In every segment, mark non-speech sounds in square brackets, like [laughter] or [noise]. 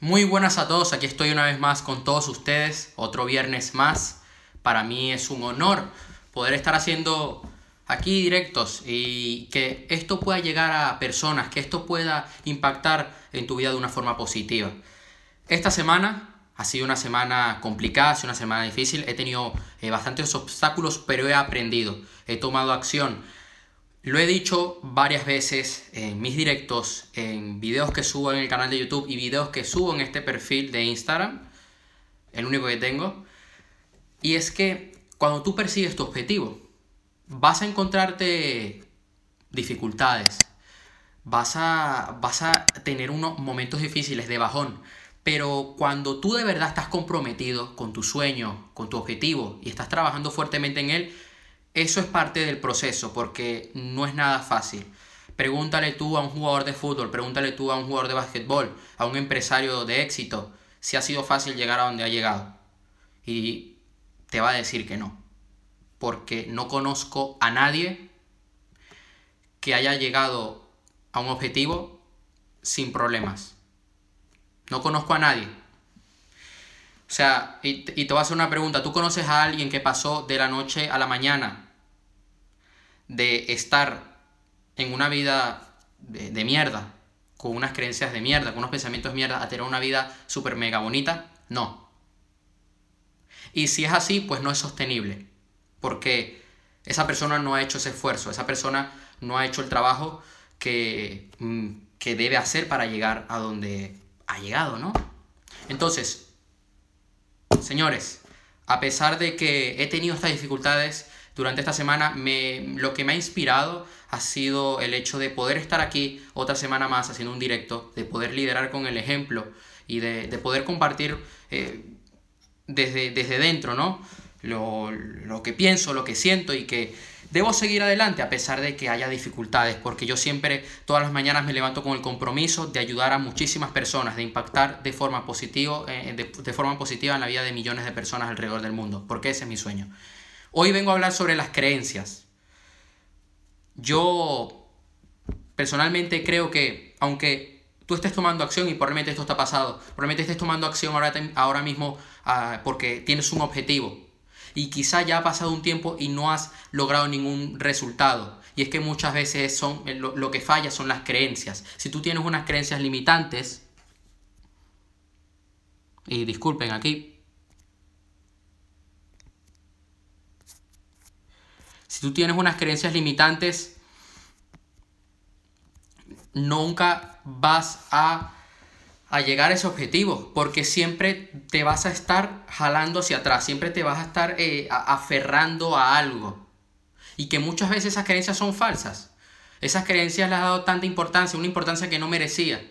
Muy buenas a todos, aquí estoy una vez más con todos ustedes, otro viernes más. Para mí es un honor poder estar haciendo aquí directos y que esto pueda llegar a personas, que esto pueda impactar en tu vida de una forma positiva. Esta semana ha sido una semana complicada, ha sido una semana difícil, he tenido eh, bastantes obstáculos, pero he aprendido, he tomado acción lo he dicho varias veces en mis directos, en videos que subo en el canal de YouTube y videos que subo en este perfil de Instagram, el único que tengo, y es que cuando tú persigues tu objetivo, vas a encontrarte dificultades, vas a, vas a tener unos momentos difíciles de bajón, pero cuando tú de verdad estás comprometido con tu sueño, con tu objetivo y estás trabajando fuertemente en él, eso es parte del proceso porque no es nada fácil. Pregúntale tú a un jugador de fútbol, pregúntale tú a un jugador de básquetbol, a un empresario de éxito, si ha sido fácil llegar a donde ha llegado. Y te va a decir que no. Porque no conozco a nadie que haya llegado a un objetivo sin problemas. No conozco a nadie. O sea, y, te voy a hacer una pregunta. ¿Tú conoces a alguien que pasó de la noche a la mañana de estar en una vida de, mierda, con unas creencias de mierda, con unos pensamientos de mierda, a tener una vida súper mega bonita? No. Y si es así, pues no es sostenible. Porque esa persona no ha hecho ese esfuerzo, esa persona no ha hecho el trabajo que, mm, que debe hacer para llegar a donde ha llegado, ¿no? Entonces, Señores, a pesar de que he tenido estas dificultades durante esta semana, me, lo que me ha inspirado ha sido el hecho de poder estar aquí otra semana más haciendo un directo, de poder liderar con el ejemplo y de, poder compartir eh, desde, desde dentro, ¿no? Lo, lo que pienso, lo que siento y que Debo seguir adelante a pesar de que haya dificultades, porque yo siempre, todas las mañanas me levanto con el compromiso de ayudar a muchísimas personas, de impactar de forma, positivo, eh, de, forma positiva en la vida de millones de personas alrededor del mundo, porque ese es mi sueño. Hoy vengo a hablar sobre las creencias. Yo personalmente creo que, aunque tú estés tomando acción y probablemente esto está pasado, probablemente estés tomando acción ahora, ahora mismo ah, porque tienes un objetivo, y quizá ya ha pasado un tiempo y no has logrado ningún resultado. Y es que muchas veces son, eh, lo, que falla son las creencias. Si tú tienes unas creencias limitantes, y disculpen aquí, si tú tienes unas creencias limitantes, nunca vas a a llegar a ese objetivo, porque siempre te vas a estar jalando hacia atrás, siempre te vas a estar eh, aferrando a algo. Y que muchas veces esas creencias son falsas. Esas creencias les ha dado tanta importancia, una importancia que no merecía.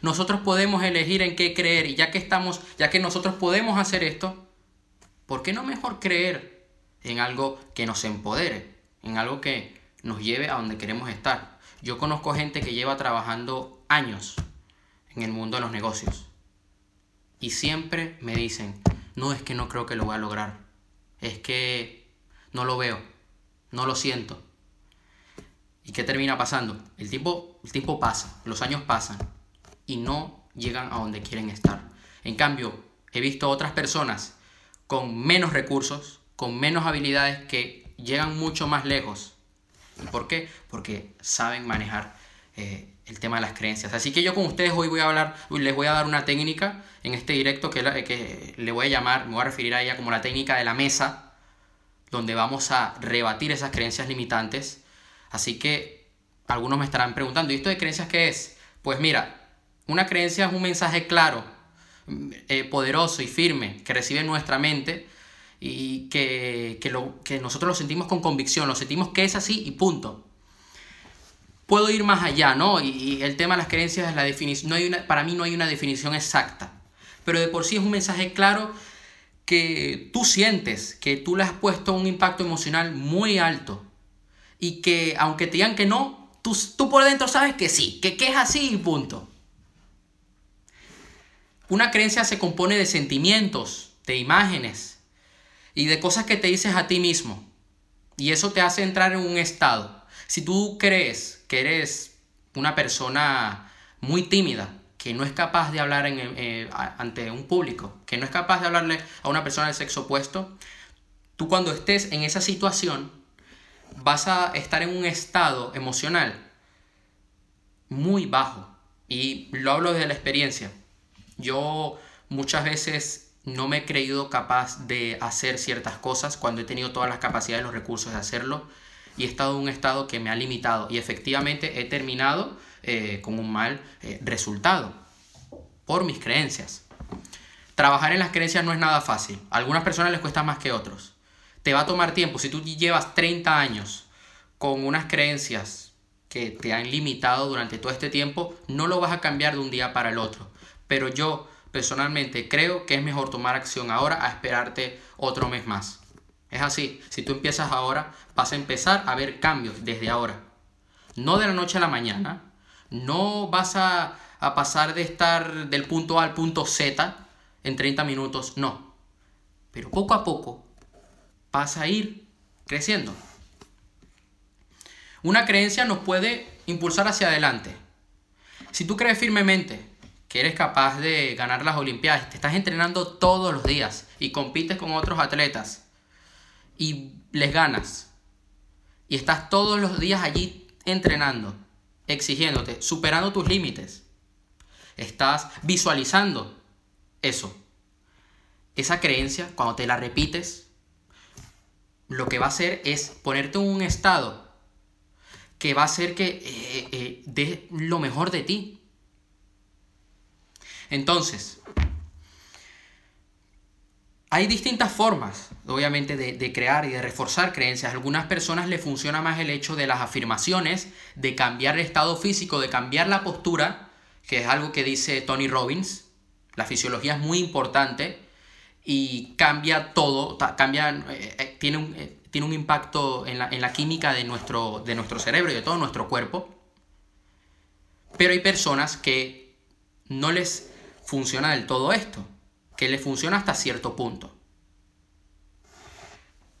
Nosotros podemos elegir en qué creer y ya que estamos, ya que nosotros podemos hacer esto, ¿por qué no mejor creer en algo que nos empodere, en algo que nos lleve a donde queremos estar? Yo conozco gente que lleva trabajando años en el mundo de los negocios. Y siempre me dicen, no es que no creo que lo voy a lograr, es que no lo veo, no lo siento. ¿Y qué termina pasando? El tiempo, el tiempo pasa, los años pasan y no llegan a donde quieren estar. En cambio, he visto otras personas con menos recursos, con menos habilidades que llegan mucho más lejos. ¿Y por qué? Porque saben manejar eh, el tema de las creencias. Así que yo con ustedes hoy voy a hablar, les voy a dar una técnica en este directo que, que le voy a llamar, me voy a referir a ella como la técnica de la mesa, donde vamos a rebatir esas creencias limitantes. Así que algunos me estarán preguntando, ¿y esto de creencias qué es? Pues mira, una creencia es un mensaje claro, eh, poderoso y firme que recibe nuestra mente y que, que, lo, que nosotros lo sentimos con convicción, lo sentimos que es así y punto puedo ir más allá, ¿no? Y, el tema de las creencias es la definición, no para mí no hay una definición exacta, pero de por sí es un mensaje claro que tú sientes, que tú le has puesto un impacto emocional muy alto y que aunque te digan que no, tú, tú por dentro sabes que sí, que, que es así y punto. Una creencia se compone de sentimientos, de imágenes y de cosas que te dices a ti mismo. Y eso te hace entrar en un estado. Si tú crees que eres una persona muy tímida, que no es capaz de hablar en, eh, ante un público, que no es capaz de hablarle a una persona del sexo opuesto, tú cuando estés en esa situación vas a estar en un estado emocional muy bajo. Y lo hablo desde la experiencia. Yo muchas veces no me he creído capaz de hacer ciertas cosas cuando he tenido todas las capacidades y los recursos de hacerlo y he estado en un estado que me ha limitado y efectivamente he terminado eh, con un mal eh, resultado por mis creencias. Trabajar en las creencias no es nada fácil. A algunas personas les cuesta más que otros. Te va a tomar tiempo. Si tú llevas 30 años con unas creencias que te han limitado durante todo este tiempo, no lo vas a cambiar de un día para el otro. Pero yo personalmente creo que es mejor tomar acción ahora a esperarte otro mes más. Es así, si tú empiezas ahora, vas a empezar a ver cambios desde ahora. No de la noche a la mañana, no vas a, pasar de estar del punto A al punto Z en 30 minutos, no. Pero poco a poco vas a ir creciendo. Una creencia nos puede impulsar hacia adelante. Si tú crees firmemente que eres capaz de ganar las Olimpiadas, te estás entrenando todos los días y compites con otros atletas y les ganas. Y estás todos los días allí entrenando, exigiéndote, superando tus límites. Estás visualizando eso. Esa creencia, cuando te la repites, lo que va a hacer es ponerte en un estado que va a hacer que eh, eh, dé lo mejor de ti. Entonces, hay distintas formas, obviamente, de, crear y de reforzar creencias. A algunas personas les funciona más el hecho de las afirmaciones, de cambiar el estado físico, de cambiar la postura, que es algo que dice Tony Robbins. La fisiología es muy importante y cambia todo, cambia, eh, eh, tiene, un, eh, tiene un impacto en la, química de nuestro, de nuestro cerebro y de todo nuestro cuerpo. Pero hay personas que no les funciona del todo esto que le funciona hasta cierto punto.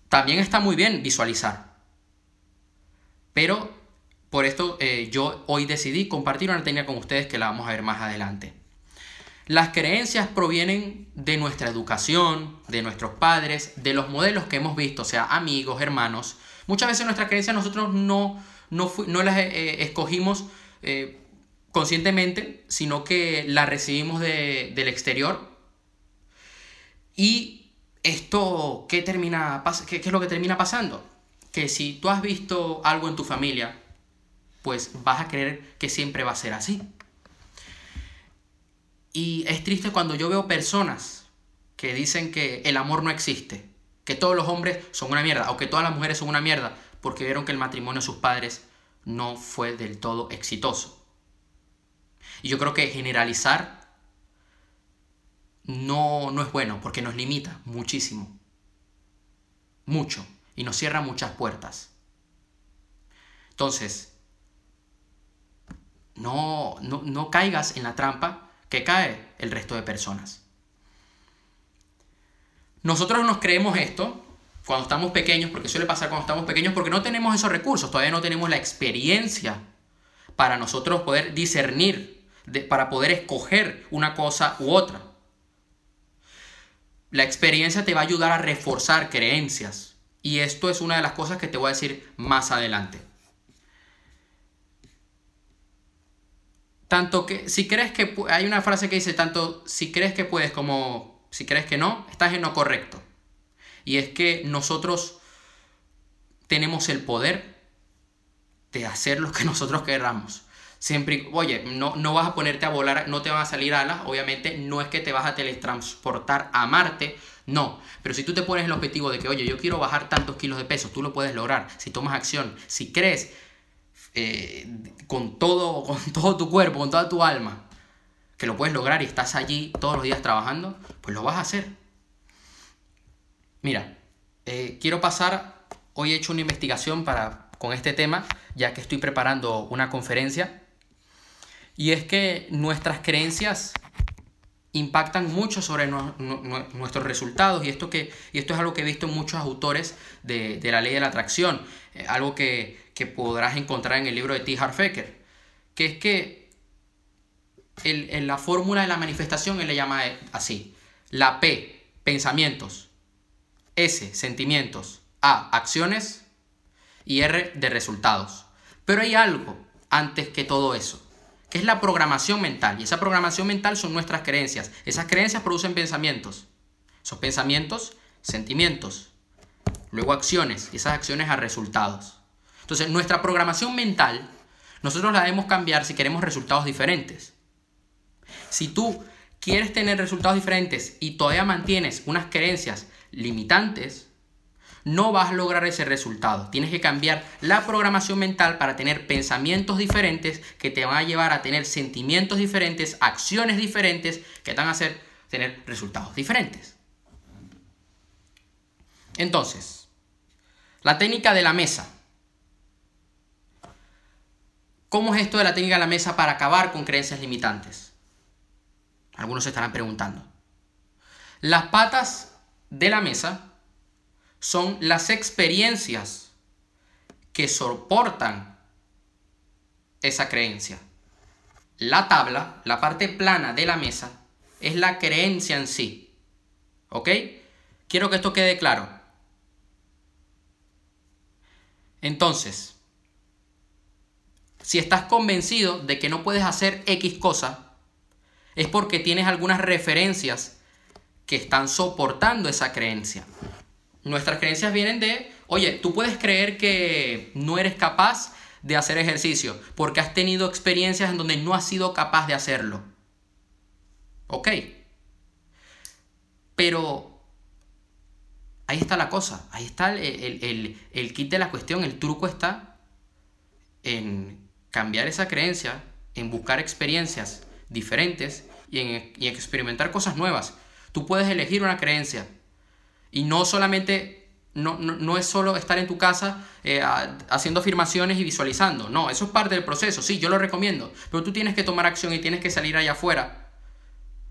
También está muy bien visualizar. Pero por esto eh, yo hoy decidí compartir una técnica con ustedes que la vamos a ver más adelante. Las creencias provienen de nuestra educación, de nuestros padres, de los modelos que hemos visto, sea, amigos, hermanos. Muchas veces nuestras creencias nosotros no, no, las eh, escogimos eh, conscientemente, sino que las recibimos del exterior y esto, ¿qué, termina, qué, es lo que termina pasando? Que si tú has visto algo en tu familia, pues vas a creer que siempre va a ser así. Y es triste cuando yo veo personas que dicen que el amor no existe, que todos los hombres son una mierda, o que todas las mujeres son una mierda, porque vieron que el matrimonio de sus padres no fue del todo exitoso. Y yo creo que generalizar no, no es bueno porque nos limita muchísimo. Mucho. Y nos cierra muchas puertas. Entonces, no, no, no caigas en la trampa que cae el resto de personas. Nosotros nos creemos esto cuando estamos pequeños, porque suele pasar cuando estamos pequeños, porque no tenemos esos recursos, todavía no tenemos la experiencia para nosotros poder discernir, para poder escoger una cosa u otra. La experiencia te va a ayudar a reforzar creencias. Y esto es una de las cosas que te voy a decir más adelante. Tanto que si crees que hay una frase que dice tanto si crees que puedes como si crees que no, estás en lo correcto. Y es que nosotros tenemos el poder de hacer lo que [laughs] nosotros queramos. Siempre, oye, no, no vas a ponerte a volar, no te van a salir alas, obviamente no es que te vas a teletransportar a Marte, no. Pero si tú te pones el objetivo de que, oye, yo quiero bajar tantos kilos de peso, tú lo puedes lograr. Si tomas acción, si crees eh, con, todo, [laughs] con todo tu cuerpo, con toda tu alma, que lo puedes lograr y estás allí todos los días trabajando, pues lo vas a hacer. Mira, eh, quiero pasar, hoy he hecho una investigación para, con este tema, ya que estoy preparando una conferencia y es que nuestras creencias impactan mucho sobre nuestros resultados y esto, que, y esto es algo que he visto en muchos autores de, la ley de la atracción, eh, algo que, podrás encontrar en el libro de T. Harfecker, que es que en la fórmula de la manifestación, él le llama así. La P, pensamientos. S, sentimientos. A, acciones. Y R, de resultados. Pero hay algo antes que todo eso, que es la programación mental. Y esa programación mental son nuestras creencias. Esas creencias producen pensamientos. Esos pensamientos, sentimientos. Luego acciones. Y esas acciones a resultados. Entonces, nuestra programación mental, nosotros la debemos cambiar si queremos resultados diferentes. Si tú quieres tener resultados diferentes y todavía mantienes unas creencias limitantes, no vas a lograr ese resultado. Tienes que cambiar la programación mental para tener pensamientos diferentes que te van a llevar a tener sentimientos diferentes, acciones diferentes que te van a hacer tener resultados diferentes. Entonces, la técnica de la mesa. ¿Cómo es esto de la técnica de la mesa para acabar con creencias limitantes? Algunos se estarán preguntando. Las patas de la mesa son las experiencias que soportan esa creencia. La tabla, la parte plana de la mesa, es la creencia en sí. ¿Ok? Quiero que esto quede claro. Entonces, si estás convencido de que no puedes hacer X cosa, es porque tienes algunas referencias que están soportando esa creencia. Nuestras creencias vienen de, oye, tú puedes creer que no eres capaz de hacer ejercicio porque has tenido experiencias en donde no has sido capaz de hacerlo. Ok. Pero ahí está la cosa, ahí está el, el, kit de la cuestión, el truco está en cambiar esa creencia, en buscar experiencias diferentes y en, y experimentar cosas nuevas. Tú puedes elegir una creencia y no solamente, no, no, es solo estar en tu casa eh, haciendo afirmaciones y visualizando. No, eso es parte del proceso. Sí, yo lo recomiendo. Pero tú tienes que tomar acción y tienes que salir allá afuera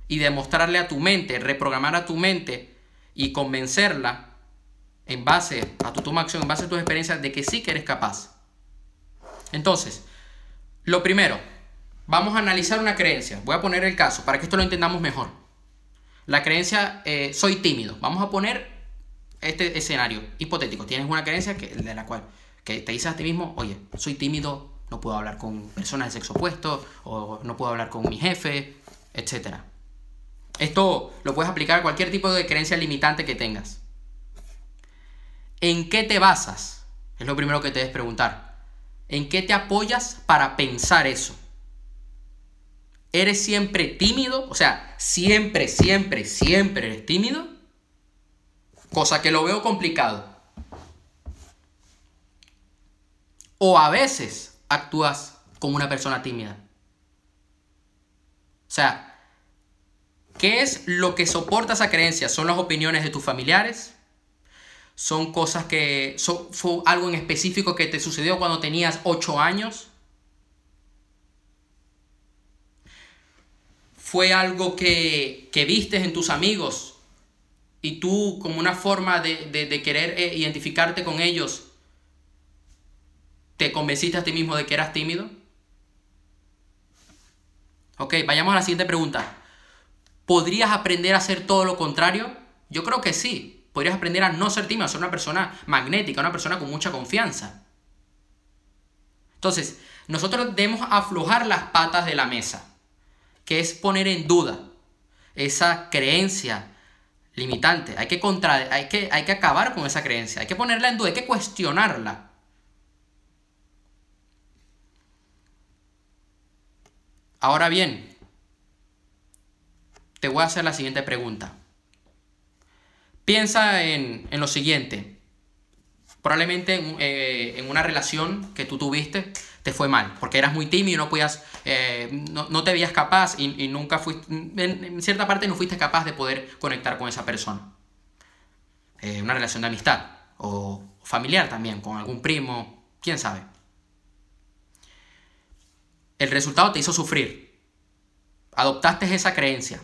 y demostrarle a tu mente, reprogramar a tu mente y convencerla en base a tu toma acción, en base a tus experiencias, de que sí que eres capaz. Entonces, lo primero, Vamos a analizar una creencia. Voy a poner el caso para que esto lo entendamos mejor. La creencia, eh, soy tímido. Vamos a poner este escenario hipotético. Tienes una creencia que, de la cual que te dices a ti mismo, oye, soy tímido, no puedo hablar con personas de sexo opuesto, o no puedo hablar con mi jefe, etc. Esto lo puedes aplicar a cualquier tipo de creencia limitante que tengas. ¿En qué te basas? Es lo primero que te debes preguntar. ¿En qué te apoyas para pensar eso? ¿Eres siempre tímido? O sea, siempre, siempre, siempre eres tímido. Cosa que lo veo complicado. O a veces actúas como una persona tímida. O sea, ¿qué es lo que soporta esa creencia? ¿Son las opiniones de tus familiares? ¿Son cosas que... ¿Fue algo en específico que te sucedió cuando tenías 8 años? fue algo que, que vistes en tus amigos y tú como una forma de, querer eh, identificarte con ellos, te convenciste a ti mismo de que eras tímido? Ok, vayamos a la siguiente pregunta. ¿Podrías aprender a hacer todo lo contrario? Yo creo que sí. Podrías aprender a no ser tímido, a ser una persona magnética, una persona con mucha confianza. Entonces, nosotros debemos aflojar las patas de la mesa que es poner en duda esa creencia limitante. Hay que, contra, hay, que, hay que acabar con esa creencia, hay que ponerla en duda, hay que cuestionarla. Ahora bien, te voy a hacer la siguiente pregunta. Piensa en, lo siguiente. Probablemente en, eh, en una relación que tú tuviste te fue mal, porque eras muy tímido, no podías, eh, no, te veías capaz y, nunca fuiste, en, cierta parte no fuiste capaz de poder conectar con esa persona. Eh, una relación de amistad o familiar también, con algún primo, quién sabe. El resultado te hizo sufrir. Adoptaste esa creencia.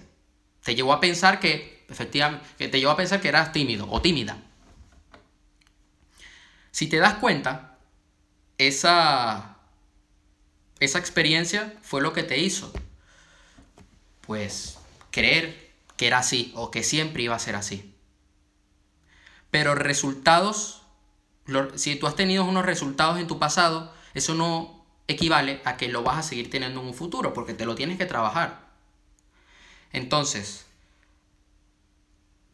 Te llevó a pensar que, efectivamente, te llevó a pensar que eras tímido o tímida. Si te das cuenta, esa esa experiencia fue lo que te hizo pues, creer que era así o que siempre iba a ser así. Pero resultados, si tú has tenido unos resultados en tu pasado, eso no equivale a que lo vas a seguir teniendo en un futuro, porque te lo tienes que trabajar. Entonces,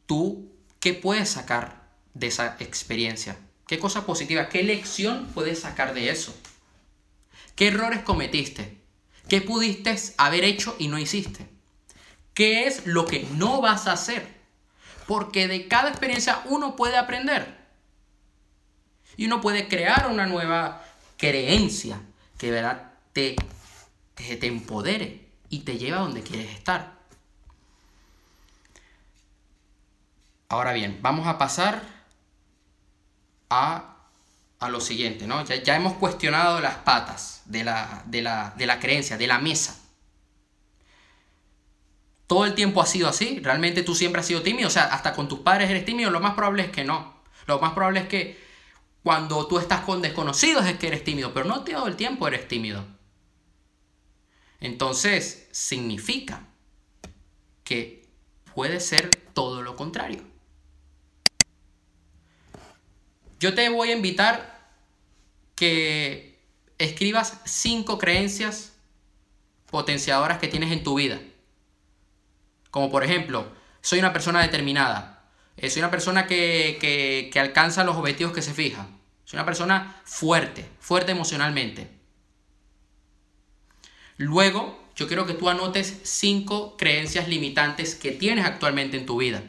¿tú qué puedes sacar de esa experiencia? ¿Qué cosa positiva, qué lección puedes sacar de eso? ¿Qué errores cometiste? ¿Qué pudiste haber hecho y no hiciste? ¿Qué es lo que no vas a hacer? Porque de cada experiencia uno puede aprender. Y uno puede crear una nueva creencia que ¿verdad? Te, te empodere y te lleva a donde quieres estar. Ahora bien, vamos a pasar a, lo siguiente, ¿no? Ya, hemos cuestionado las patas de la, de, la, de la creencia, de la mesa. ¿Todo el tiempo ha sido así? ¿Realmente tú siempre has sido tímido? O sea, hasta con tus padres eres tímido, lo más probable es que no. Lo más probable es que cuando tú estás con desconocidos es que eres tímido, pero no todo el tiempo eres tímido. Entonces, significa que puede ser todo lo contrario. Yo te voy a invitar que escribas cinco creencias potenciadoras que tienes en tu vida. Como por ejemplo, soy una persona determinada. Eh, soy una persona que, que alcanza los objetivos que se fija. Soy una persona fuerte, fuerte emocionalmente. Luego, yo quiero que tú anotes cinco creencias limitantes que tienes actualmente en tu vida.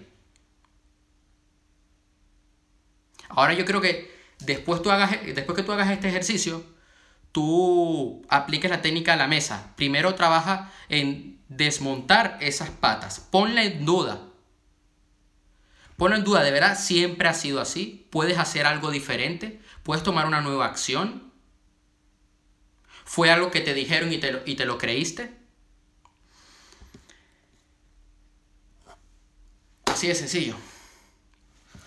Ahora yo creo que después, tú hagas, después que tú hagas este ejercicio, tú apliques la técnica de la mesa. Primero trabaja en desmontar esas patas. Ponla en duda. Ponla en duda, ¿de verdad siempre ha sido así? ¿Puedes hacer algo diferente? ¿Puedes tomar una nueva acción? ¿Fue algo que te dijeron y te, y te lo creíste? Así de sencillo.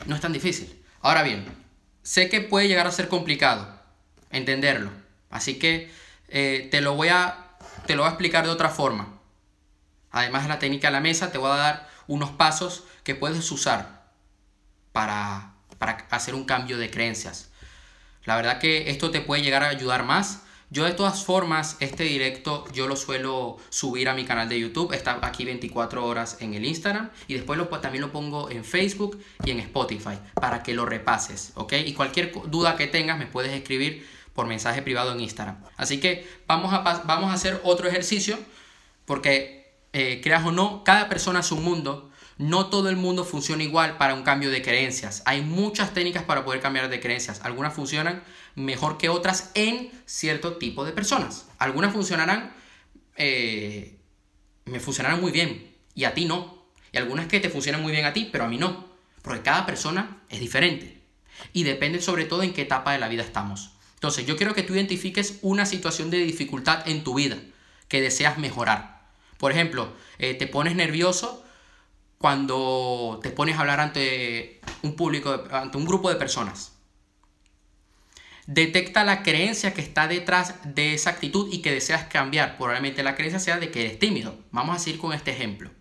No es tan difícil. Ahora bien, sé que puede llegar a ser complicado entenderlo. Así que eh, te, lo voy a, te lo voy a explicar de otra forma. Además de la técnica de la mesa, te voy a dar unos pasos que puedes usar para, para hacer un cambio de creencias. La verdad que esto te puede llegar a ayudar más yo de todas formas, este directo yo lo suelo subir a mi canal de YouTube, está aquí 24 horas en el Instagram y después lo, también lo pongo en Facebook y en Spotify para que lo repases, ¿ok? Y cualquier duda que tengas me puedes escribir por mensaje privado en Instagram. Así que vamos a, vamos a hacer otro ejercicio porque, eh, creas o no, cada persona es un mundo no todo el mundo funciona igual para un cambio de creencias. Hay muchas técnicas para poder cambiar de creencias. Algunas funcionan mejor que otras en cierto tipo de personas. Algunas funcionarán, eh, me funcionarán muy bien y a ti no. Y algunas que te funcionan muy bien a ti, pero a mí no. Porque cada persona es diferente. Y depende sobre todo en qué etapa de la vida estamos. Entonces, yo quiero que tú identifiques una situación de dificultad en tu vida que deseas mejorar. Por ejemplo, eh, te pones nervioso cuando te pones a hablar ante un público, ante un grupo de personas. Detecta la creencia que está detrás de esa actitud y que deseas cambiar. Probablemente la creencia sea de que eres tímido. Vamos a seguir con este ejemplo.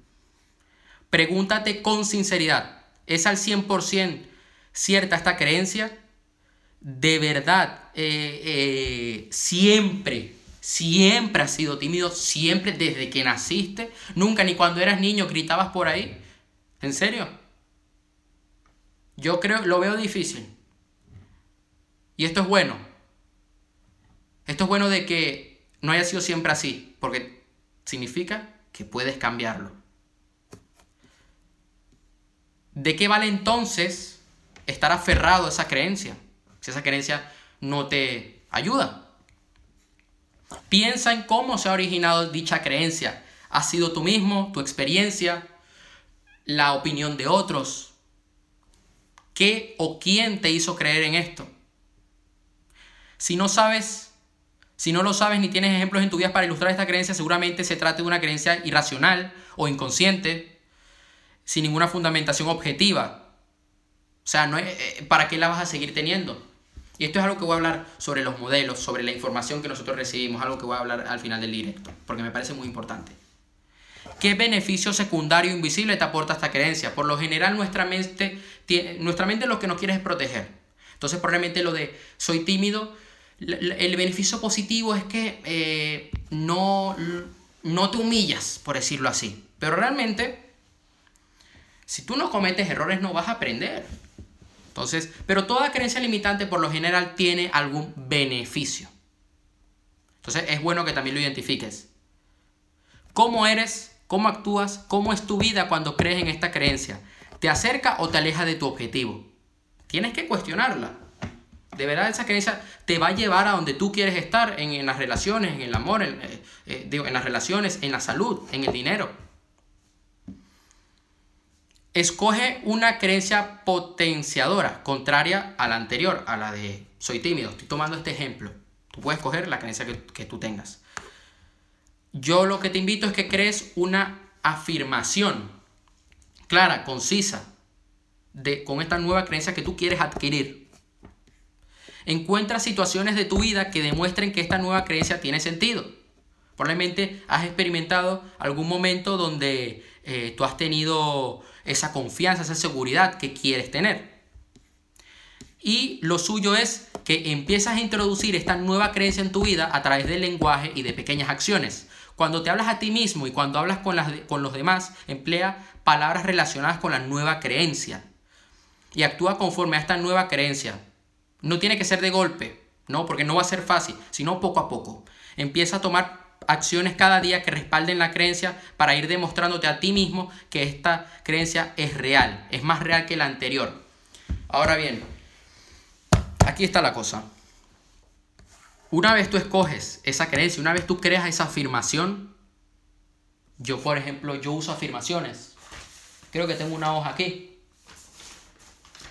Pregúntate con sinceridad, ¿es al 100% cierta esta creencia? ¿De verdad eh, eh, siempre siempre has sido tímido, siempre desde que naciste, nunca ni cuando eras niño gritabas por ahí. ¿En serio? Yo creo, lo veo difícil. Y esto es bueno. Esto es bueno de que no haya sido siempre así, porque significa que puedes cambiarlo. ¿De qué vale entonces estar aferrado a esa creencia? Si esa creencia no te ayuda. Piensa en cómo se ha originado dicha creencia. ¿Ha sido tú mismo, tu experiencia, la opinión de otros. ¿Qué o quién te hizo creer en esto? Si no sabes, si no lo sabes ni tienes ejemplos en tu vida para ilustrar esta creencia, seguramente se trata de una creencia irracional o inconsciente, sin ninguna fundamentación objetiva. O sea, no eh, ¿para qué la vas a seguir teniendo? Y esto es algo que voy a hablar sobre los modelos, sobre la información que nosotros recibimos, algo que voy a hablar al final del directo, porque me parece muy importante. ¿Qué beneficio secundario invisible te aporta esta creencia? Por lo general nuestra mente, nuestra mente lo que nos quiere es proteger. Entonces probablemente lo de soy tímido, el beneficio positivo es que eh, no, no te humillas, por decirlo así. Pero realmente, si tú no cometes errores no vas a aprender. Entonces, pero toda creencia limitante por lo general tiene algún beneficio. Entonces es bueno que también lo identifiques. ¿Cómo eres? ¿Cómo actúas? ¿Cómo es tu vida cuando crees en esta creencia? ¿Te acerca o te aleja de tu objetivo? Tienes que cuestionarla. De verdad esa creencia te va a llevar a donde tú quieres estar, en, las relaciones, en el amor, en, eh, eh, en las relaciones, en la salud, en el dinero. Escoge una creencia potenciadora, contraria a la anterior, a la de soy tímido. Estoy tomando este ejemplo. Tú puedes escoger la creencia que, que tú tengas. Yo lo que te invito es que crees una afirmación clara, concisa, de, con esta nueva creencia que tú quieres adquirir. Encuentra situaciones de tu vida que demuestren que esta nueva creencia tiene sentido. Probablemente has experimentado algún momento donde eh, tú has tenido esa confianza, esa seguridad que quieres tener. Y lo suyo es que empiezas a introducir esta nueva creencia en tu vida a través del lenguaje y de pequeñas acciones. Cuando te hablas a ti mismo y cuando hablas con, los demás, emplea palabras relacionadas con la nueva creencia. Y actúa conforme a esta nueva creencia. No tiene que ser de golpe, no, porque no va a ser fácil, sino poco a poco. Empieza a tomar acciones cada día que respalden la creencia para ir demostrándote a ti mismo que esta creencia es real, es más real que la anterior. Ahora bien, aquí está la cosa. Una vez tú escoges esa creencia, una vez tú creas esa afirmación, yo por ejemplo, yo uso afirmaciones. Creo que tengo una hoja aquí.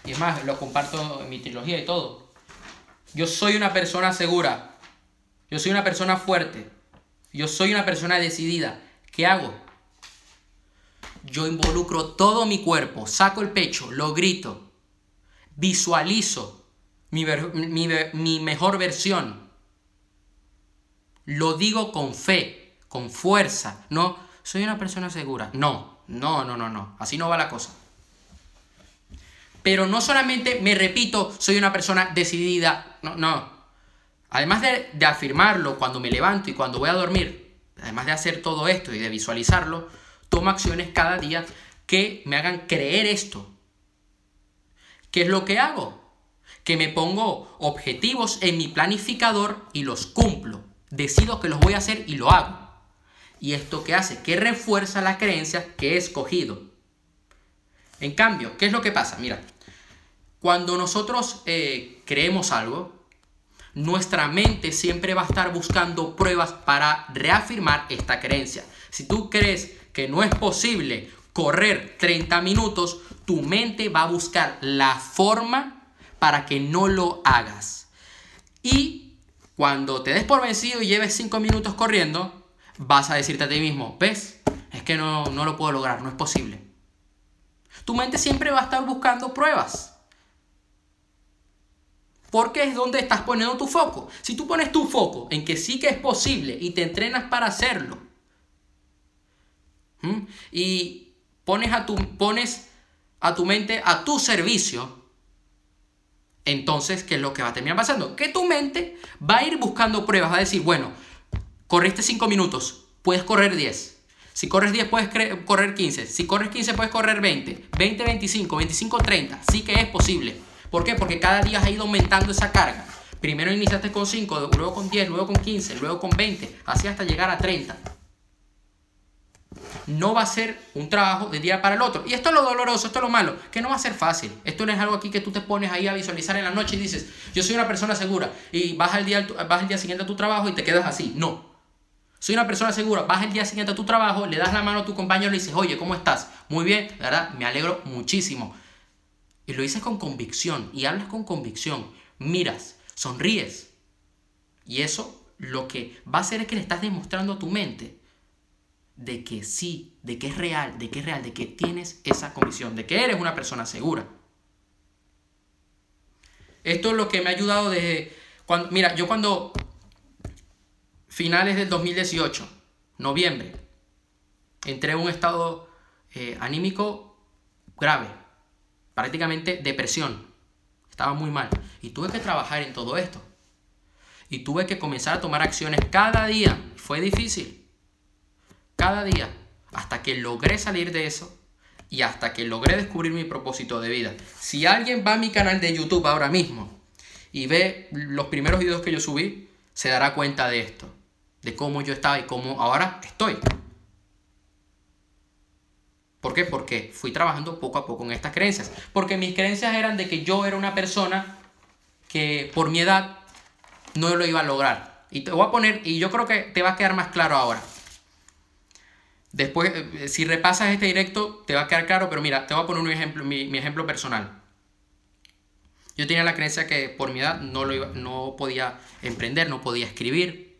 Y es más, lo comparto en mi trilogía y todo. Yo soy una persona segura. Yo soy una persona fuerte. Yo soy una persona decidida. ¿Qué hago? Yo involucro todo mi cuerpo, saco el pecho, lo grito, visualizo mi, mi mejor versión. Lo digo con fe, con fuerza. No, soy una persona segura. No, no, no, no, no. Así no va la cosa. Pero no solamente me repito, soy una persona decidida, no, no. Además de, de afirmarlo cuando me levanto y cuando voy a dormir, además de hacer todo esto y de visualizarlo, tomo acciones cada día que me hagan creer esto. ¿Qué es lo que hago? Que me pongo objetivos en mi planificador y los cumplo. Decido que los voy a hacer y lo hago. ¿Y esto qué hace? Que refuerza la creencia que he escogido. En cambio, ¿qué es lo que pasa? Mira, cuando nosotros eh, creemos algo, nuestra mente siempre va a estar buscando pruebas para reafirmar esta creencia. Si tú crees que no es posible correr 30 minutos, tu mente va a buscar la forma para que no lo hagas. Y cuando te des por vencido y lleves 5 minutos corriendo, vas a decirte a ti mismo, ¿ves? Es que no, no lo puedo lograr, no es posible. Tu mente siempre va a estar buscando pruebas. Porque es donde estás poniendo tu foco. Si tú pones tu foco en que sí que es posible y te entrenas para hacerlo, y pones a, tu, pones a tu mente a tu servicio, entonces, ¿qué es lo que va a terminar pasando? Que tu mente va a ir buscando pruebas, va a decir, bueno, corriste 5 minutos, puedes correr 10. Si corres 10 puedes correr 15. Si corres 15 puedes correr 20. 20, 25, 25, 30. Sí que es posible. ¿Por qué? Porque cada día ha ido aumentando esa carga. Primero iniciaste con 5, luego con 10, luego con 15, luego con 20, así hasta llegar a 30. No va a ser un trabajo de día para el otro. Y esto es lo doloroso, esto es lo malo, que no va a ser fácil. Esto no es algo aquí que tú te pones ahí a visualizar en la noche y dices, yo soy una persona segura y vas al día, vas día siguiente a tu trabajo y te quedas así. No. Soy una persona segura, vas el día siguiente a tu trabajo, le das la mano a tu compañero y le dices, oye, ¿cómo estás? Muy bien, ¿verdad? Me alegro muchísimo. Y lo dices con convicción y hablas con convicción. Miras, sonríes. Y eso lo que va a hacer es que le estás demostrando a tu mente de que sí, de que es real, de que es real, de que tienes esa convicción, de que eres una persona segura. Esto es lo que me ha ayudado desde cuando, mira, yo cuando finales del 2018, noviembre, entré en un estado eh, anímico grave, prácticamente depresión. Estaba muy mal. Y tuve que trabajar en todo esto. Y tuve que comenzar a tomar acciones cada día. Fue difícil. Cada día. Hasta que logré salir de eso y hasta que logré descubrir mi propósito de vida. Si alguien va a mi canal de YouTube ahora mismo y ve los primeros videos que yo subí, se dará cuenta de esto, de cómo yo estaba y cómo ahora estoy. ¿Por qué? Porque fui trabajando poco a poco en estas creencias. Porque mis creencias eran de que yo era una persona que por mi edad no lo iba a lograr. Y te voy a poner, y yo creo que te va a quedar más claro ahora. Después, eh, si repasas este directo, te va a quedar claro, pero mira, te voy a poner un ejemplo, mi, ejemplo personal. Yo tenía la creencia que por mi edad no, lo no podía emprender, no podía escribir.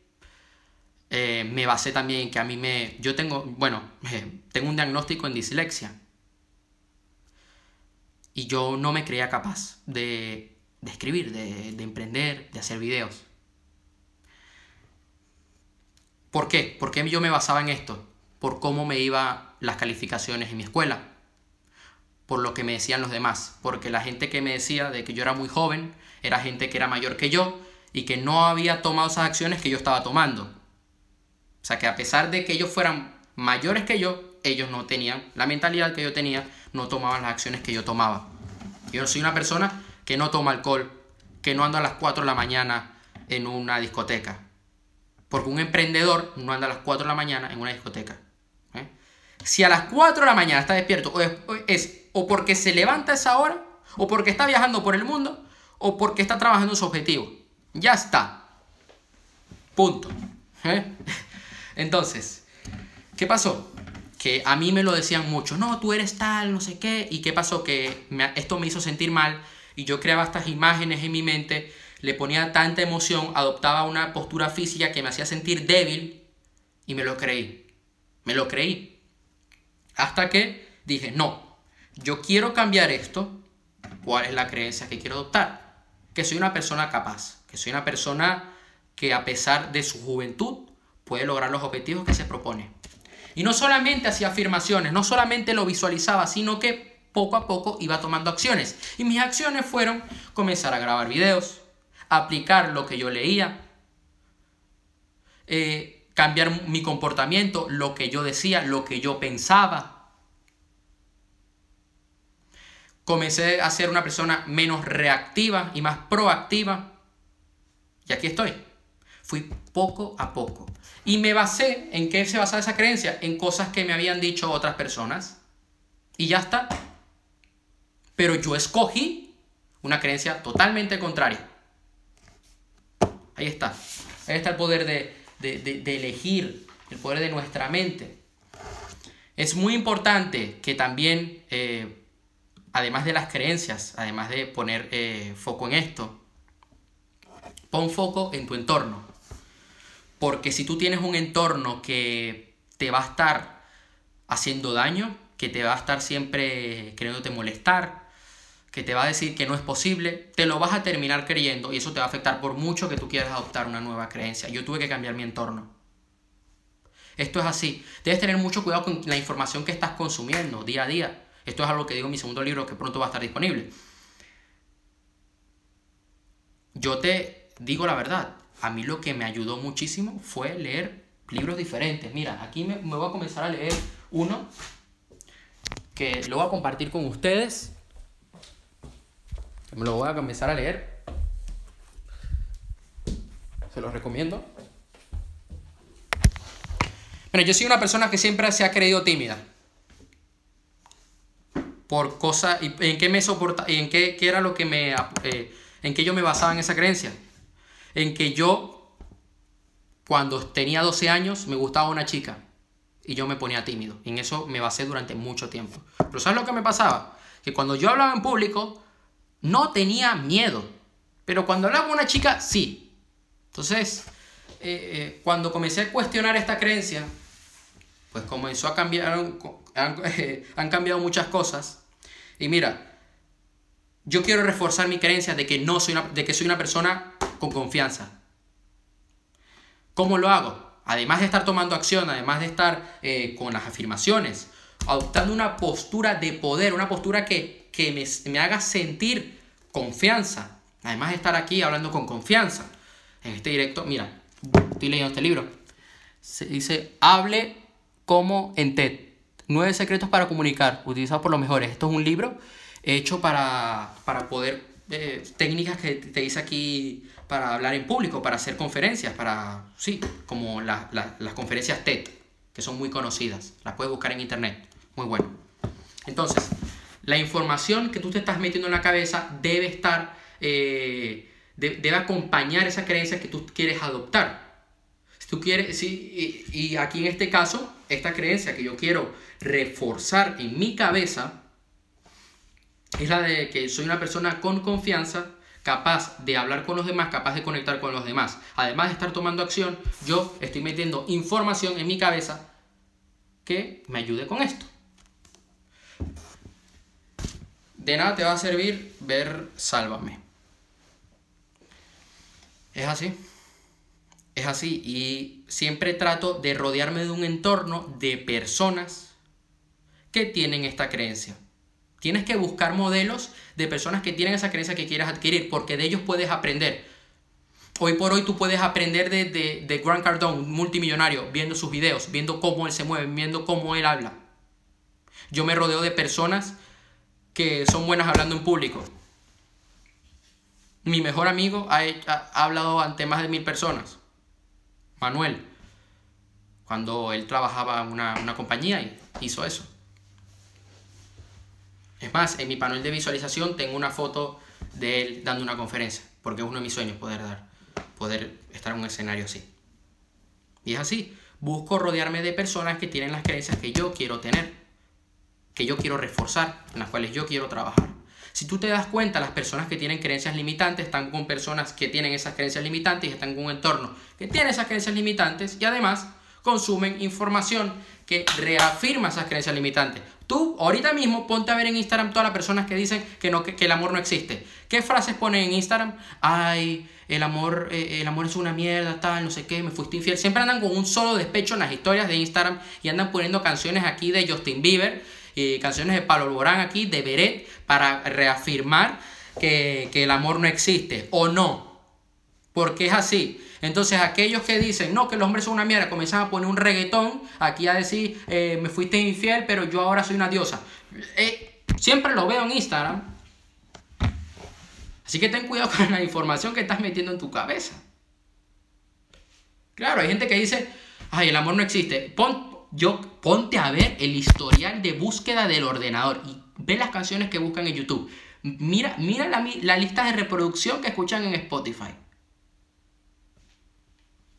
Eh, me basé también en que a mí me... Yo tengo, bueno, tengo un diagnóstico en dislexia. Y yo no me creía capaz de, de escribir, de, de emprender, de hacer videos. ¿Por qué? Porque yo me basaba en esto por cómo me iban las calificaciones en mi escuela, por lo que me decían los demás, porque la gente que me decía de que yo era muy joven era gente que era mayor que yo y que no había tomado esas acciones que yo estaba tomando. O sea que a pesar de que ellos fueran mayores que yo, ellos no tenían la mentalidad que yo tenía, no tomaban las acciones que yo tomaba. Yo soy una persona que no toma alcohol, que no anda a las 4 de la mañana en una discoteca. Porque un emprendedor no anda a las 4 de la mañana en una discoteca. Si a las 4 de la mañana está despierto, o es, o porque se levanta a esa hora, o porque está viajando por el mundo, o porque está trabajando en su objetivo. Ya está. Punto. ¿Eh? [laughs] Entonces, ¿qué pasó? Que a mí me lo decían mucho, no, tú eres tal, no sé qué. ¿Y qué pasó? Que esto me hizo sentir mal y yo creaba estas imágenes en mi mente, le ponía tanta emoción, adoptaba una postura física que me hacía sentir débil y me lo creí. Me lo creí. Hasta que dije, no, yo quiero cambiar esto. ¿Cuál es la creencia que quiero adoptar? Que soy una persona capaz, que soy una persona que a pesar de su juventud puede lograr los objetivos que se propone. Y no solamente hacía afirmaciones, no solamente lo visualizaba, sino que poco a poco iba tomando acciones. Y mis acciones fueron comenzar a grabar videos, aplicar lo que yo leía, eh, cambiar mi comportamiento, lo que yo decía, lo que yo pensaba. Comencé a ser una persona menos reactiva y más proactiva. Y aquí estoy. Fui poco a poco. Y me basé, ¿en qué se basaba esa creencia? En cosas que me habían dicho otras personas. Y ya está. Pero yo escogí una creencia totalmente contraria. Ahí está. Ahí está el poder de, de, elegir, el poder de nuestra mente. Es muy importante que también, eh, además de las creencias, además de poner eh, foco en esto, pon foco en tu entorno. Porque si tú tienes un entorno que te va a estar haciendo daño, que te va a estar siempre queriéndote molestar, que te va a decir que no es posible, te lo vas a terminar creyendo y eso te va a afectar por mucho que tú quieras adoptar una nueva creencia. Yo tuve que cambiar mi entorno. Esto es así. Debes tener mucho cuidado con la información que estás consumiendo día a día. Esto es algo que digo en mi segundo libro que pronto va a estar disponible. Yo te digo la verdad. A mí lo que me ayudó muchísimo fue leer libros diferentes. Mira, aquí me, me voy a comenzar a leer uno que lo voy a compartir con ustedes me lo voy a comenzar a leer. Se los recomiendo. Bueno, yo soy una persona que siempre se ha creído tímida. Por cosas. ¿En qué me soporta? ¿En qué, qué, era lo que me. Eh, en qué yo me basaba en esa creencia? En que yo, cuando tenía 12 años, me gustaba una chica. Y yo me ponía tímido. Y en eso me basé durante mucho tiempo. Pero ¿sabes lo que me pasaba? Que cuando yo hablaba en público, no tenía miedo. Pero cuando hablaba con una chica, sí. Entonces, eh, eh, cuando comencé a cuestionar esta creencia, pues comenzó a cambiar, [laughs] han, cambiado muchas cosas. Y mira, yo quiero reforzar mi creencia de que, no soy una, de que soy una persona con confianza. ¿Cómo lo hago? además de estar tomando acción, además de estar eh, con las afirmaciones, adoptando una postura de poder, una postura que, me, me haga sentir confianza, además de estar aquí hablando con confianza. En este directo, mira, estoy leyendo este libro. Se dice, hable como en TED. Nueve secretos para comunicar, utilizados por los mejores. Esto es un libro hecho para, para poder, eh, técnicas que te dice aquí para hablar en público, para hacer conferencias, para, sí, como las conferencias TED, que son muy conocidas. Las puedes buscar en internet. Muy bueno. Entonces, la información que tú te estás metiendo en la cabeza debe estar, eh, debe acompañar esa creencia que tú quieres adoptar. Si tú quieres, sí, y, y aquí en este caso, esta creencia que yo quiero reforzar en mi cabeza es la de que soy una persona con confianza, capaz de hablar con los demás, capaz de conectar con los demás. Además de estar tomando acción, yo estoy metiendo información en mi cabeza que me ayude con esto. De nada te va a servir ver Sálvame. Es así. Es así. Y siempre trato de rodearme de un entorno de personas que tienen esta creencia. Tienes que buscar modelos de personas que tienen esa creencia que quieres adquirir, porque de ellos puedes aprender. Hoy por hoy tú puedes aprender de, de, Grant Cardone, multimillonario, viendo sus videos, viendo cómo él se mueve, viendo cómo él habla. Yo me rodeo de personas que son buenas hablando en público. Mi mejor amigo ha, hablado ante más de mil personas. Manuel. Cuando él trabajaba en una, una compañía y hizo eso. Es más, en mi panel de visualización tengo una foto de él dando una conferencia, porque es uno de mis sueños poder dar, poder estar en un escenario así. Y es así, busco rodearme de personas que tienen las creencias que yo quiero tener, que yo quiero reforzar, en las cuales yo quiero trabajar. Si tú te das cuenta, las personas que tienen creencias limitantes están con personas que tienen esas creencias limitantes y están con un entorno que tiene esas creencias limitantes y además consumen información que reafirma esas creencias limitantes. Tú ahorita mismo ponte a ver en Instagram todas las personas que dicen que, no, que, el amor no existe. ¿Qué frases ponen en Instagram? Ay, el amor, eh, el amor es una mierda, tal, no sé qué, me fuiste infiel. Siempre andan con un solo despecho en las historias de Instagram y andan poniendo canciones aquí de Justin Bieber y canciones de Palo Alborán aquí, de Beret, para reafirmar que, que el amor no existe o no. Porque es así. Entonces aquellos que dicen, no, que los hombres son una mierda, comienzan a poner un reggaetón aquí a decir, eh, me fuiste infiel, pero yo ahora soy una diosa. Eh, siempre lo veo en Instagram. Así que ten cuidado con la información que estás metiendo en tu cabeza. Claro, hay gente que dice, ay, el amor no existe. Yo, ponte a ver el historial de búsqueda del ordenador y ve las canciones que buscan en YouTube. Mira, mira la, la lista de reproducción que escuchan en Spotify.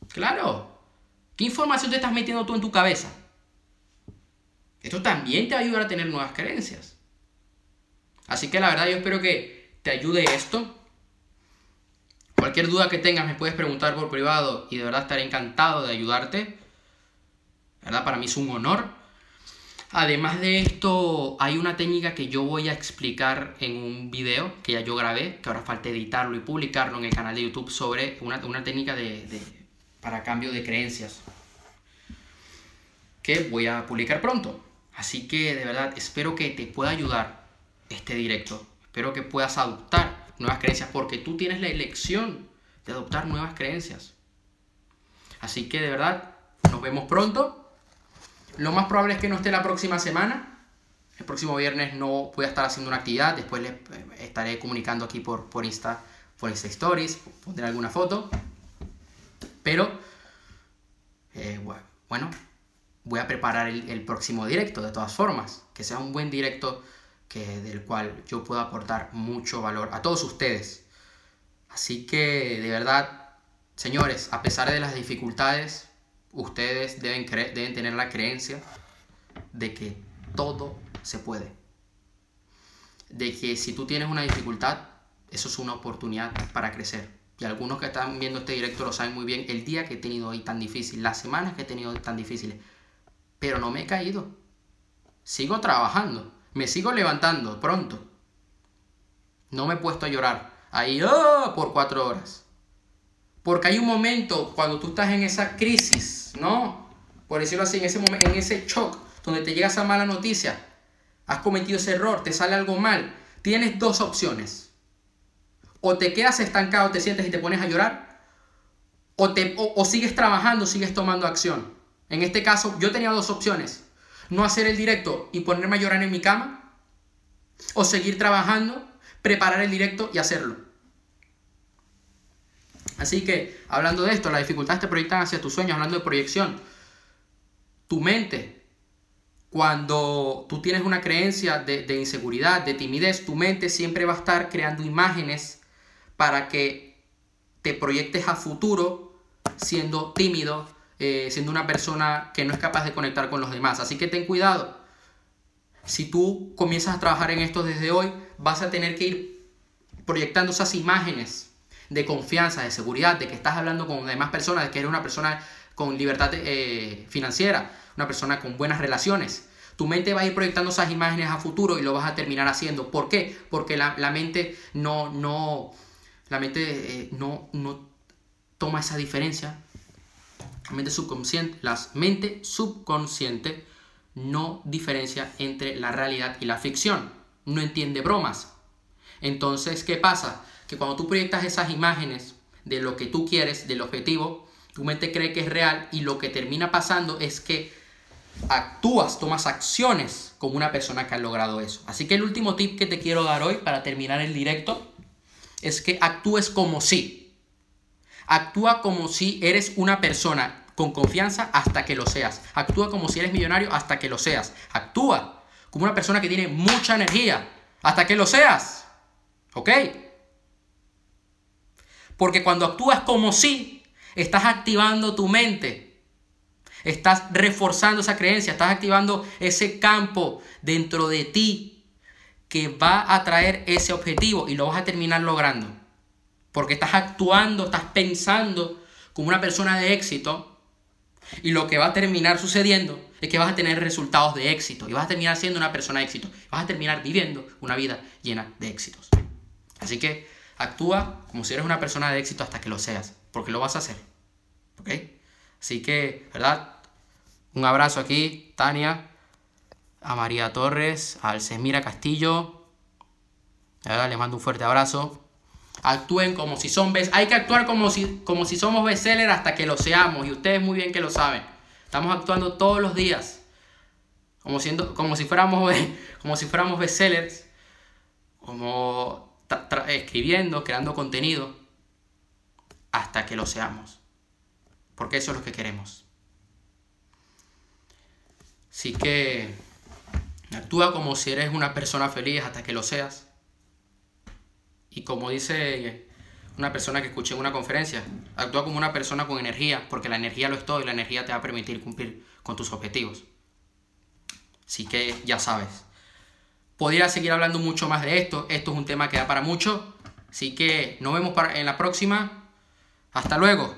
Claro. ¿Qué información te estás metiendo tú en tu cabeza? Esto también te ayuda a tener nuevas creencias. Así que la verdad yo espero que te ayude esto. Cualquier duda que tengas me puedes preguntar por privado y de verdad estaré encantado de ayudarte. ¿Verdad? Para mí es un honor. Además de esto, hay una técnica que yo voy a explicar en un video que ya yo grabé, que ahora falta editarlo y publicarlo en el canal de YouTube sobre una, técnica de para cambio de creencias que voy a publicar pronto. Así que de verdad espero que te pueda ayudar este directo. Espero que puedas adoptar nuevas creencias porque tú tienes la elección de adoptar nuevas creencias. Así que de verdad nos vemos pronto. Lo más probable es que no esté la próxima semana. El próximo viernes no voy a estar haciendo una actividad. Después les estaré comunicando aquí por, por Insta, por Insta Stories, pondré alguna foto. Pero, eh, bueno, voy a preparar el, próximo directo de todas formas. Que sea un buen directo que, del cual yo pueda aportar mucho valor a todos ustedes. Así que, de verdad, señores, a pesar de las dificultades, ustedes deben, deben tener la creencia de que todo se puede. De que si tú tienes una dificultad, eso es una oportunidad para crecer y algunos que están viendo este directo lo saben muy bien, el día que he tenido hoy tan difícil, las semanas que he tenido tan difíciles, pero no me he caído. Sigo trabajando, me sigo levantando pronto. No me he puesto a llorar ahí ¡oh! por cuatro horas. Porque hay un momento cuando tú estás en esa crisis, ¿no? Por decirlo así, en ese, momento, en ese shock, donde te llega esa mala noticia, has cometido ese error, te sale algo mal, tienes dos opciones. O te quedas estancado, te sientes y te pones a llorar, o, te, o sigues trabajando, sigues tomando acción. En este caso, yo tenía dos opciones. No hacer el directo y ponerme a llorar en mi cama, o seguir trabajando, preparar el directo y hacerlo. Así que, hablando de esto, las dificultades te proyectan hacia tus sueños, hablando de proyección. Tu mente, cuando tú tienes una creencia de, inseguridad, de timidez, tu mente siempre va a estar creando imágenes para que te proyectes a futuro siendo tímido, eh, siendo una persona que no es capaz de conectar con los demás. Así que ten cuidado. Si tú comienzas a trabajar en esto desde hoy, vas a tener que ir proyectando esas imágenes de confianza, de seguridad, de que estás hablando con demás personas, de que eres una persona con libertad eh, financiera, una persona con buenas relaciones. Tu mente va a ir proyectando esas imágenes a futuro y lo vas a terminar haciendo. ¿Por qué? Porque la, mente no, no, la mente eh, no, no toma esa diferencia. La mente subconsciente, la mente subconsciente no diferencia entre la realidad y la ficción. No entiende bromas. Entonces, ¿qué pasa? Que cuando tú proyectas esas imágenes de lo que tú quieres, del objetivo, tu mente cree que es real y lo que termina pasando es que actúas, tomas acciones como una persona que ha logrado eso. Así que el último tip que te quiero dar hoy para terminar el directo es que actúes como si. Actúa como si eres una persona con confianza hasta que lo seas. Actúa como si eres millonario hasta que lo seas. Actúa como una persona que tiene mucha energía hasta que lo seas. ¿Ok? Porque cuando actúas como si, estás activando tu mente. Estás reforzando esa creencia, estás activando ese campo dentro de ti que va a traer ese objetivo y lo vas a terminar logrando. Porque estás actuando, estás pensando como una persona de éxito y lo que va a terminar sucediendo es que vas a tener resultados de éxito y vas a terminar siendo una persona de éxito. Vas a terminar viviendo una vida llena de éxitos. Así que Actúa como si eres una persona de éxito hasta que lo seas, porque lo vas a hacer. ¿Ok? Así que, ¿verdad? Un abrazo aquí, Tania, a María Torres, a Alcemira Castillo. ¿verdad? Les mando un fuerte abrazo. Actúen como si son Hay que actuar como si, como si somos hasta que lo seamos. Y ustedes muy bien que lo saben. Estamos actuando todos los días. Como, siendo, como si fuéramos, [laughs] como si fuéramos bestsellers. Como escribiendo, creando contenido, hasta que lo seamos. Porque eso es lo que queremos. Así que actúa como si eres una persona feliz hasta que lo seas. Y como dice una persona que escuché en una conferencia, actúa como una persona con energía, porque la energía lo es todo y la energía te va a permitir cumplir con tus objetivos. Así que ya sabes. Podría seguir hablando mucho más de esto. Esto es un tema que da para mucho. Así que nos vemos en la próxima. Hasta luego.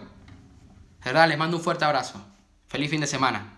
Les mando un fuerte abrazo. Feliz fin de semana.